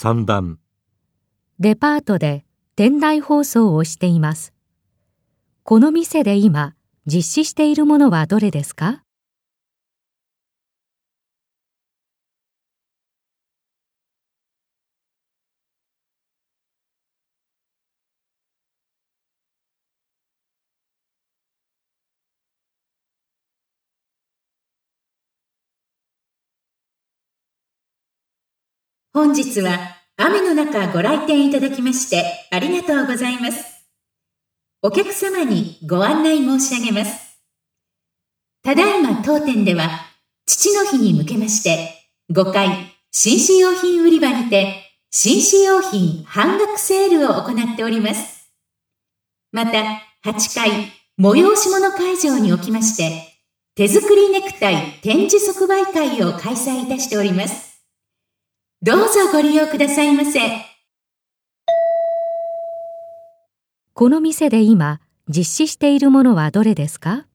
3番デパートで店内放送をしています。この店で今実施しているものはどれですか？本日は雨の中ご来店いただきましてありがとうございます。お客様にご案内申し上げます。ただいま当店では父の日に向けまして5回紳士用品売り場にて紳士用品半額セールを行っております。また8回催し物会場におきまして手作りネクタイ展示即売会を開催いたしております。どうぞご利用くださいませ。この店で今実施しているものはどれですか？